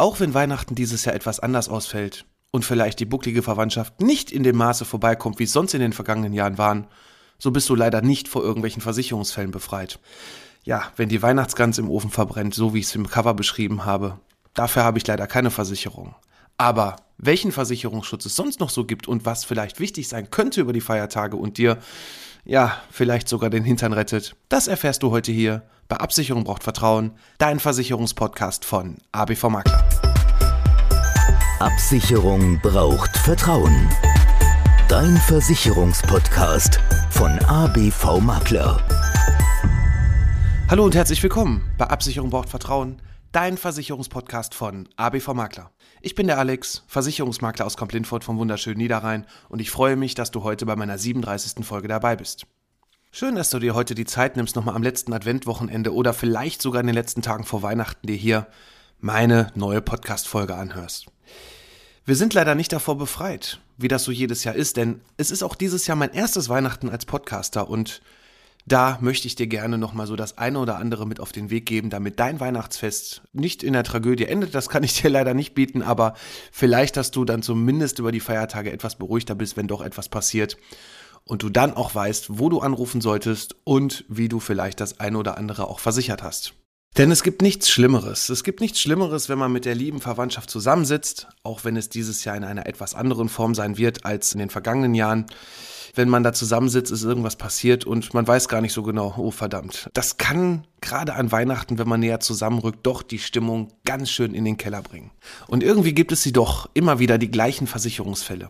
Auch wenn Weihnachten dieses Jahr etwas anders ausfällt und vielleicht die bucklige Verwandtschaft nicht in dem Maße vorbeikommt, wie es sonst in den vergangenen Jahren waren, so bist du leider nicht vor irgendwelchen Versicherungsfällen befreit. Ja, wenn die Weihnachtsgans im Ofen verbrennt, so wie ich es im Cover beschrieben habe, dafür habe ich leider keine Versicherung. Aber welchen Versicherungsschutz es sonst noch so gibt und was vielleicht wichtig sein könnte über die Feiertage und dir, ja, vielleicht sogar den Hintern rettet, das erfährst du heute hier bei Absicherung braucht Vertrauen, dein Versicherungspodcast von ABV Makler. Absicherung braucht Vertrauen. Dein Versicherungspodcast von ABV Makler. Hallo und herzlich willkommen bei Absicherung braucht Vertrauen, dein Versicherungspodcast von ABV Makler. Ich bin der Alex, Versicherungsmakler aus Komplintfurt vom wunderschönen Niederrhein und ich freue mich, dass du heute bei meiner 37. Folge dabei bist. Schön, dass du dir heute die Zeit nimmst, nochmal am letzten Adventwochenende oder vielleicht sogar in den letzten Tagen vor Weihnachten dir hier meine neue Podcast-Folge anhörst. Wir sind leider nicht davor befreit, wie das so jedes Jahr ist, denn es ist auch dieses Jahr mein erstes Weihnachten als Podcaster und da möchte ich dir gerne nochmal so das eine oder andere mit auf den Weg geben, damit dein Weihnachtsfest nicht in der Tragödie endet. Das kann ich dir leider nicht bieten, aber vielleicht hast du dann zumindest über die Feiertage etwas beruhigter bist, wenn doch etwas passiert und du dann auch weißt, wo du anrufen solltest und wie du vielleicht das eine oder andere auch versichert hast. Denn es gibt nichts Schlimmeres. Es gibt nichts Schlimmeres, wenn man mit der lieben Verwandtschaft zusammensitzt, auch wenn es dieses Jahr in einer etwas anderen Form sein wird als in den vergangenen Jahren. Wenn man da zusammensitzt, ist irgendwas passiert und man weiß gar nicht so genau, oh verdammt. Das kann gerade an Weihnachten, wenn man näher zusammenrückt, doch die Stimmung ganz schön in den Keller bringen. Und irgendwie gibt es sie doch immer wieder die gleichen Versicherungsfälle.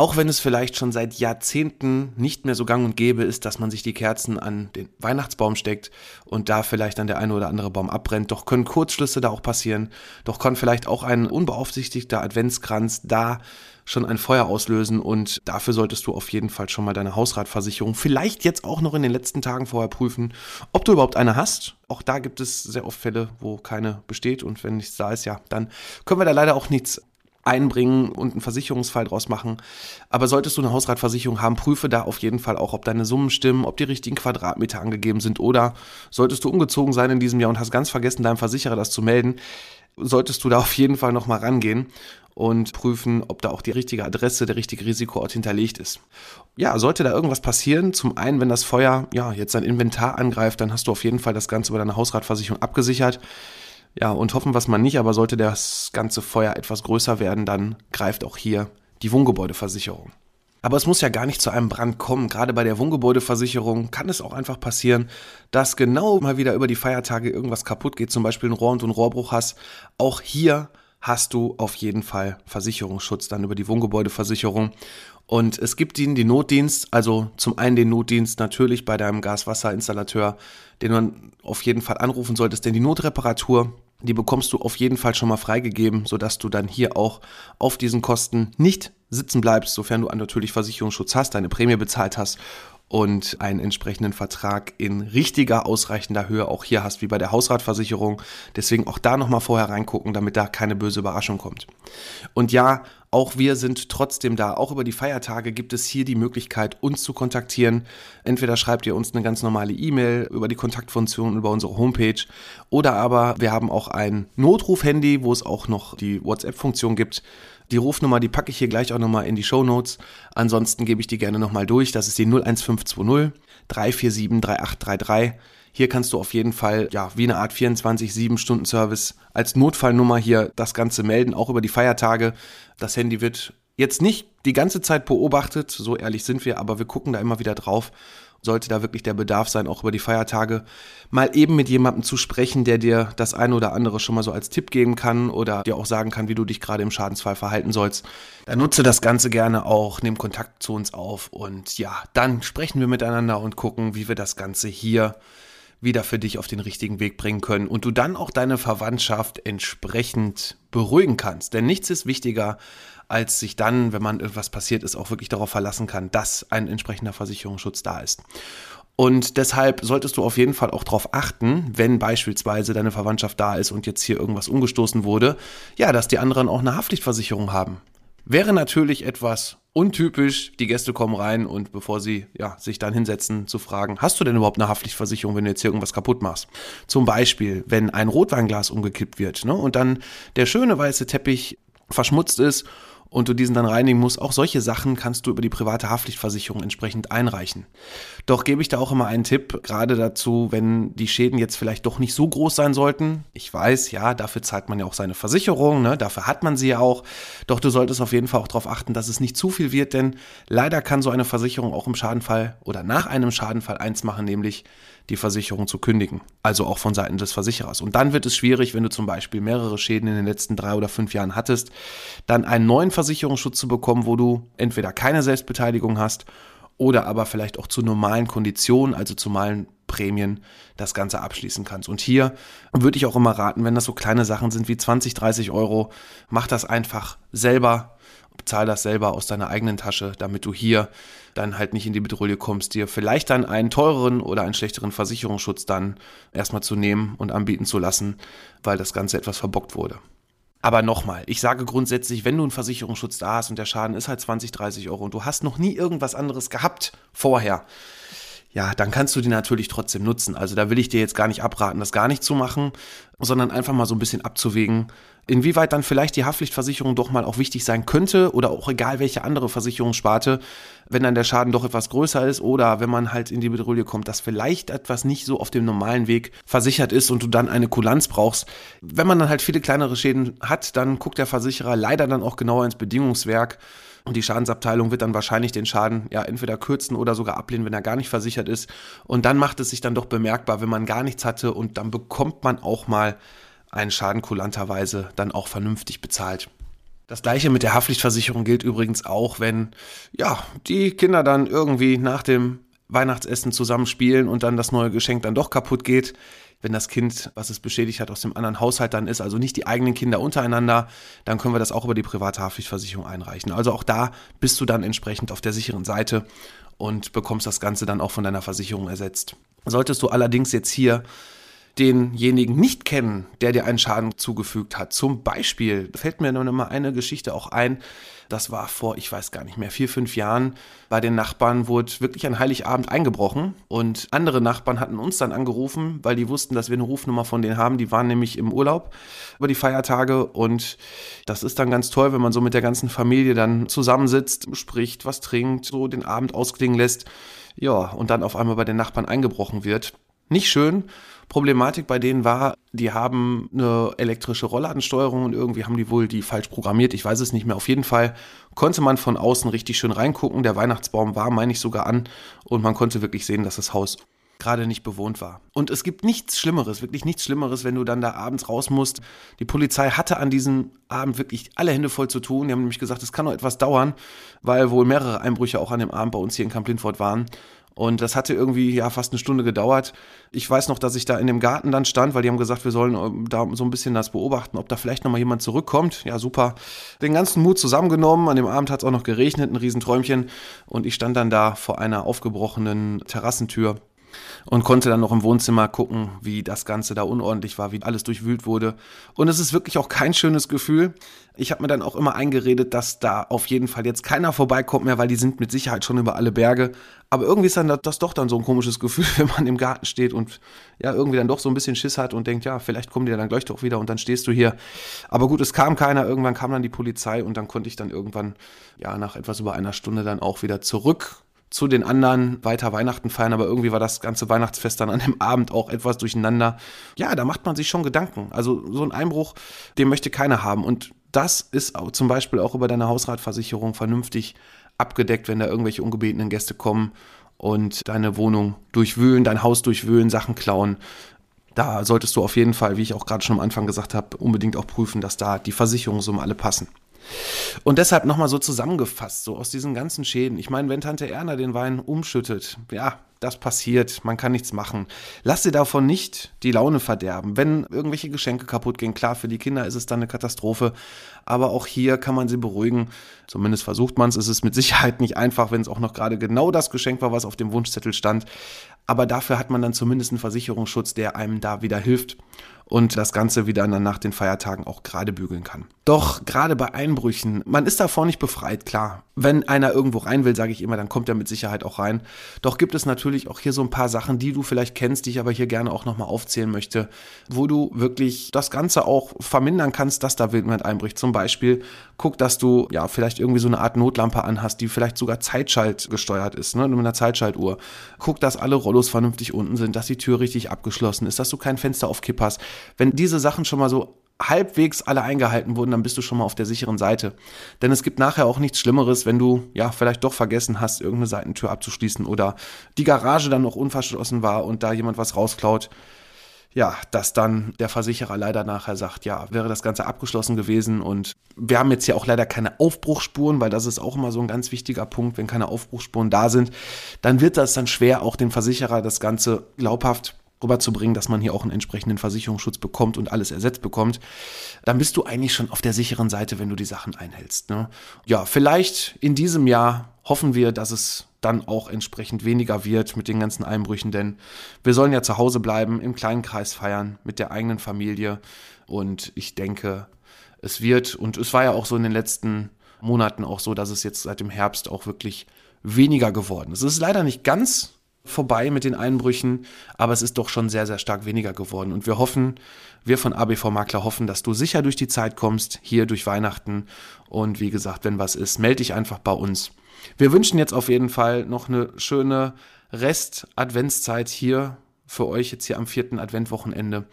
Auch wenn es vielleicht schon seit Jahrzehnten nicht mehr so gang und gäbe ist, dass man sich die Kerzen an den Weihnachtsbaum steckt und da vielleicht dann der eine oder andere Baum abbrennt, doch können Kurzschlüsse da auch passieren, doch kann vielleicht auch ein unbeaufsichtigter Adventskranz da schon ein Feuer auslösen und dafür solltest du auf jeden Fall schon mal deine Hausratversicherung vielleicht jetzt auch noch in den letzten Tagen vorher prüfen, ob du überhaupt eine hast. Auch da gibt es sehr oft Fälle, wo keine besteht und wenn nichts da ist, ja, dann können wir da leider auch nichts einbringen und einen Versicherungsfall draus machen. Aber solltest du eine Hausratversicherung haben, prüfe da auf jeden Fall auch, ob deine Summen stimmen, ob die richtigen Quadratmeter angegeben sind oder solltest du umgezogen sein in diesem Jahr und hast ganz vergessen, deinem Versicherer das zu melden, solltest du da auf jeden Fall nochmal rangehen und prüfen, ob da auch die richtige Adresse, der richtige Risikoort hinterlegt ist. Ja, sollte da irgendwas passieren, zum einen, wenn das Feuer ja jetzt dein Inventar angreift, dann hast du auf jeden Fall das Ganze über deine Hausratversicherung abgesichert. Ja, und hoffen was man nicht, aber sollte das ganze Feuer etwas größer werden, dann greift auch hier die Wohngebäudeversicherung. Aber es muss ja gar nicht zu einem Brand kommen. Gerade bei der Wohngebäudeversicherung kann es auch einfach passieren, dass genau mal wieder über die Feiertage irgendwas kaputt geht, zum Beispiel ein Rohr und ein Rohrbruch hast. Auch hier hast du auf jeden Fall Versicherungsschutz dann über die Wohngebäudeversicherung. Und es gibt ihnen die Notdienst, also zum einen den Notdienst natürlich bei deinem Gaswasserinstallateur, den man auf jeden Fall anrufen solltest, denn die Notreparatur, die bekommst du auf jeden Fall schon mal freigegeben, sodass du dann hier auch auf diesen Kosten nicht sitzen bleibst, sofern du natürlich Versicherungsschutz hast, deine Prämie bezahlt hast und einen entsprechenden Vertrag in richtiger, ausreichender Höhe auch hier hast, wie bei der Hausratversicherung. Deswegen auch da nochmal vorher reingucken, damit da keine böse Überraschung kommt. Und ja, auch wir sind trotzdem da. Auch über die Feiertage gibt es hier die Möglichkeit, uns zu kontaktieren. Entweder schreibt ihr uns eine ganz normale E-Mail über die Kontaktfunktion über unsere Homepage oder aber wir haben auch ein Notruf-Handy, wo es auch noch die WhatsApp-Funktion gibt. Die Rufnummer, die packe ich hier gleich auch nochmal in die Show Notes. Ansonsten gebe ich die gerne nochmal durch. Das ist die 01520 347 3833. Hier kannst du auf jeden Fall, ja, wie eine Art 24-7-Stunden-Service als Notfallnummer hier das Ganze melden, auch über die Feiertage. Das Handy wird jetzt nicht die ganze Zeit beobachtet, so ehrlich sind wir, aber wir gucken da immer wieder drauf sollte da wirklich der Bedarf sein, auch über die Feiertage, mal eben mit jemandem zu sprechen, der dir das eine oder andere schon mal so als Tipp geben kann oder dir auch sagen kann, wie du dich gerade im Schadensfall verhalten sollst. Dann nutze das Ganze gerne auch, nimm Kontakt zu uns auf und ja, dann sprechen wir miteinander und gucken, wie wir das Ganze hier wieder für dich auf den richtigen Weg bringen können und du dann auch deine Verwandtschaft entsprechend beruhigen kannst. Denn nichts ist wichtiger, als sich dann, wenn man irgendwas passiert ist, auch wirklich darauf verlassen kann, dass ein entsprechender Versicherungsschutz da ist. Und deshalb solltest du auf jeden Fall auch darauf achten, wenn beispielsweise deine Verwandtschaft da ist und jetzt hier irgendwas umgestoßen wurde, ja, dass die anderen auch eine Haftpflichtversicherung haben. Wäre natürlich etwas untypisch, die Gäste kommen rein und bevor sie ja, sich dann hinsetzen, zu fragen, hast du denn überhaupt eine Haftpflichtversicherung, wenn du jetzt hier irgendwas kaputt machst? Zum Beispiel, wenn ein Rotweinglas umgekippt wird ne, und dann der schöne weiße Teppich verschmutzt ist und du diesen dann reinigen musst. Auch solche Sachen kannst du über die private Haftpflichtversicherung entsprechend einreichen. Doch gebe ich da auch immer einen Tipp, gerade dazu, wenn die Schäden jetzt vielleicht doch nicht so groß sein sollten. Ich weiß, ja, dafür zahlt man ja auch seine Versicherung, ne? dafür hat man sie ja auch. Doch du solltest auf jeden Fall auch darauf achten, dass es nicht zu viel wird, denn leider kann so eine Versicherung auch im Schadenfall oder nach einem Schadenfall eins machen, nämlich die Versicherung zu kündigen. Also auch von Seiten des Versicherers. Und dann wird es schwierig, wenn du zum Beispiel mehrere Schäden in den letzten drei oder fünf Jahren hattest, dann einen neuen Versicherungsschutz zu bekommen, wo du entweder keine Selbstbeteiligung hast oder aber vielleicht auch zu normalen Konditionen, also zu normalen Prämien das Ganze abschließen kannst. Und hier würde ich auch immer raten, wenn das so kleine Sachen sind wie 20, 30 Euro, mach das einfach selber bezahl das selber aus deiner eigenen Tasche, damit du hier dann halt nicht in die Bedrohung kommst, dir vielleicht dann einen teureren oder einen schlechteren Versicherungsschutz dann erstmal zu nehmen und anbieten zu lassen, weil das Ganze etwas verbockt wurde. Aber nochmal, ich sage grundsätzlich, wenn du einen Versicherungsschutz da hast und der Schaden ist halt 20, 30 Euro und du hast noch nie irgendwas anderes gehabt vorher, ja, dann kannst du die natürlich trotzdem nutzen. Also da will ich dir jetzt gar nicht abraten, das gar nicht zu machen, sondern einfach mal so ein bisschen abzuwägen, inwieweit dann vielleicht die Haftpflichtversicherung doch mal auch wichtig sein könnte oder auch egal welche andere Versicherungssparte, wenn dann der Schaden doch etwas größer ist oder wenn man halt in die Bedrohung kommt, dass vielleicht etwas nicht so auf dem normalen Weg versichert ist und du dann eine Kulanz brauchst. Wenn man dann halt viele kleinere Schäden hat, dann guckt der Versicherer leider dann auch genauer ins Bedingungswerk und die Schadensabteilung wird dann wahrscheinlich den Schaden ja entweder kürzen oder sogar ablehnen, wenn er gar nicht versichert ist. Und dann macht es sich dann doch bemerkbar, wenn man gar nichts hatte und dann bekommt man auch mal einen Schaden kulanterweise dann auch vernünftig bezahlt. Das gleiche mit der Haftpflichtversicherung gilt übrigens auch, wenn ja, die Kinder dann irgendwie nach dem Weihnachtsessen zusammenspielen und dann das neue Geschenk dann doch kaputt geht wenn das Kind, was es beschädigt hat, aus dem anderen Haushalt dann ist, also nicht die eigenen Kinder untereinander, dann können wir das auch über die private Haftpflichtversicherung einreichen. Also auch da bist du dann entsprechend auf der sicheren Seite und bekommst das Ganze dann auch von deiner Versicherung ersetzt. Solltest du allerdings jetzt hier denjenigen nicht kennen, der dir einen Schaden zugefügt hat. Zum Beispiel fällt mir noch mal eine Geschichte auch ein. Das war vor, ich weiß gar nicht mehr, vier, fünf Jahren. Bei den Nachbarn wurde wirklich an Heiligabend eingebrochen und andere Nachbarn hatten uns dann angerufen, weil die wussten, dass wir eine Rufnummer von denen haben. Die waren nämlich im Urlaub über die Feiertage und das ist dann ganz toll, wenn man so mit der ganzen Familie dann zusammensitzt, spricht, was trinkt, so den Abend ausklingen lässt. Ja, und dann auf einmal bei den Nachbarn eingebrochen wird. Nicht schön. Problematik bei denen war, die haben eine elektrische Rollladensteuerung und irgendwie haben die wohl die falsch programmiert. Ich weiß es nicht mehr. Auf jeden Fall konnte man von außen richtig schön reingucken. Der Weihnachtsbaum war, meine ich, sogar an und man konnte wirklich sehen, dass das Haus gerade nicht bewohnt war. Und es gibt nichts Schlimmeres, wirklich nichts Schlimmeres, wenn du dann da abends raus musst. Die Polizei hatte an diesem Abend wirklich alle Hände voll zu tun. Die haben nämlich gesagt, es kann noch etwas dauern, weil wohl mehrere Einbrüche auch an dem Abend bei uns hier in Kamp Lindfort waren. Und das hatte irgendwie ja fast eine Stunde gedauert. Ich weiß noch, dass ich da in dem Garten dann stand, weil die haben gesagt, wir sollen ähm, da so ein bisschen das beobachten, ob da vielleicht nochmal jemand zurückkommt. Ja, super. Den ganzen Mut zusammengenommen. An dem Abend hat es auch noch geregnet, ein Riesenträumchen. Und ich stand dann da vor einer aufgebrochenen Terrassentür und konnte dann noch im Wohnzimmer gucken, wie das Ganze da unordentlich war, wie alles durchwühlt wurde. Und es ist wirklich auch kein schönes Gefühl. Ich habe mir dann auch immer eingeredet, dass da auf jeden Fall jetzt keiner vorbeikommt mehr, weil die sind mit Sicherheit schon über alle Berge. Aber irgendwie ist dann das doch dann so ein komisches Gefühl, wenn man im Garten steht und ja irgendwie dann doch so ein bisschen Schiss hat und denkt, ja, vielleicht kommen die dann gleich doch wieder und dann stehst du hier. Aber gut, es kam keiner. Irgendwann kam dann die Polizei und dann konnte ich dann irgendwann ja nach etwas über einer Stunde dann auch wieder zurück zu den anderen weiter Weihnachten feiern, aber irgendwie war das ganze Weihnachtsfest dann an dem Abend auch etwas durcheinander. Ja, da macht man sich schon Gedanken. Also so ein Einbruch, den möchte keiner haben. Und das ist zum Beispiel auch über deine Hausratversicherung vernünftig abgedeckt, wenn da irgendwelche ungebetenen Gäste kommen und deine Wohnung durchwühlen, dein Haus durchwühlen, Sachen klauen. Da solltest du auf jeden Fall, wie ich auch gerade schon am Anfang gesagt habe, unbedingt auch prüfen, dass da die Versicherungssummen alle passen. Und deshalb nochmal so zusammengefasst, so aus diesen ganzen Schäden. Ich meine, wenn Tante Erna den Wein umschüttet, ja, das passiert, man kann nichts machen. Lass dir davon nicht die Laune verderben. Wenn irgendwelche Geschenke kaputt gehen, klar, für die Kinder ist es dann eine Katastrophe. Aber auch hier kann man sie beruhigen. Zumindest versucht man es. Es ist mit Sicherheit nicht einfach, wenn es auch noch gerade genau das Geschenk war, was auf dem Wunschzettel stand. Aber dafür hat man dann zumindest einen Versicherungsschutz, der einem da wieder hilft. und das Ganze wieder dann nach den Feiertagen auch gerade bügeln kann. Doch gerade bei Einbrüchen, man ist davor nicht befreit, klar. Wenn einer irgendwo rein will, sage ich immer, dann kommt er mit Sicherheit auch rein. Doch gibt es natürlich auch hier so ein paar Sachen, die du vielleicht kennst, die ich aber hier gerne auch nochmal aufzählen möchte, wo du wirklich das Ganze auch vermindern kannst, dass da jemand einbricht. Zum Beispiel, guck, dass du ja vielleicht irgendwie so eine Art Notlampe anhast, die vielleicht sogar Zeitschalt gesteuert ist, ne, mit einer Zeitschaltuhr. Guck, dass alle Rollos vernünftig unten sind, dass die Tür richtig abgeschlossen ist, dass du kein Fenster auf Kipp hast. Wenn diese Sachen schon mal so halbwegs alle eingehalten wurden, dann bist du schon mal auf der sicheren Seite. Denn es gibt nachher auch nichts Schlimmeres, wenn du ja vielleicht doch vergessen hast, irgendeine Seitentür abzuschließen oder die Garage dann noch unverschlossen war und da jemand was rausklaut. Ja, dass dann der Versicherer leider nachher sagt, ja, wäre das Ganze abgeschlossen gewesen. Und wir haben jetzt hier auch leider keine Aufbruchspuren, weil das ist auch immer so ein ganz wichtiger Punkt, wenn keine Aufbruchspuren da sind, dann wird das dann schwer, auch dem Versicherer das Ganze glaubhaft rüberzubringen, dass man hier auch einen entsprechenden Versicherungsschutz bekommt und alles ersetzt bekommt, dann bist du eigentlich schon auf der sicheren Seite, wenn du die Sachen einhältst. Ne? Ja, vielleicht in diesem Jahr hoffen wir, dass es dann auch entsprechend weniger wird mit den ganzen Einbrüchen, denn wir sollen ja zu Hause bleiben, im kleinen Kreis feiern, mit der eigenen Familie und ich denke, es wird, und es war ja auch so in den letzten Monaten auch so, dass es jetzt seit dem Herbst auch wirklich weniger geworden ist. Es ist leider nicht ganz vorbei mit den Einbrüchen, aber es ist doch schon sehr, sehr stark weniger geworden. Und wir hoffen, wir von ABV Makler hoffen, dass du sicher durch die Zeit kommst, hier durch Weihnachten. Und wie gesagt, wenn was ist, melde dich einfach bei uns. Wir wünschen jetzt auf jeden Fall noch eine schöne Rest-Adventszeit hier für euch jetzt hier am vierten Adventwochenende.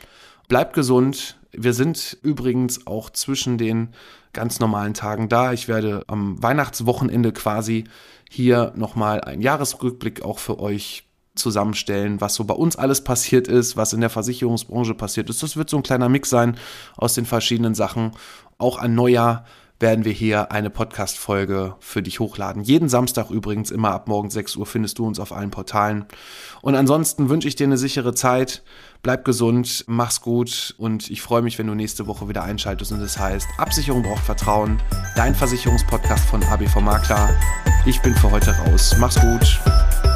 Bleibt gesund. Wir sind übrigens auch zwischen den ganz normalen Tagen da. Ich werde am Weihnachtswochenende quasi hier nochmal einen Jahresrückblick auch für euch zusammenstellen, was so bei uns alles passiert ist, was in der Versicherungsbranche passiert ist. Das wird so ein kleiner Mix sein aus den verschiedenen Sachen. Auch an Neujahr werden wir hier eine Podcast-Folge für dich hochladen. Jeden Samstag übrigens, immer ab morgen 6 Uhr findest du uns auf allen Portalen. Und ansonsten wünsche ich dir eine sichere Zeit. Bleib gesund, mach's gut und ich freue mich, wenn du nächste Woche wieder einschaltest und es das heißt, Absicherung braucht Vertrauen. Dein Versicherungspodcast von ABV Makler. Ich bin für heute raus. Mach's gut.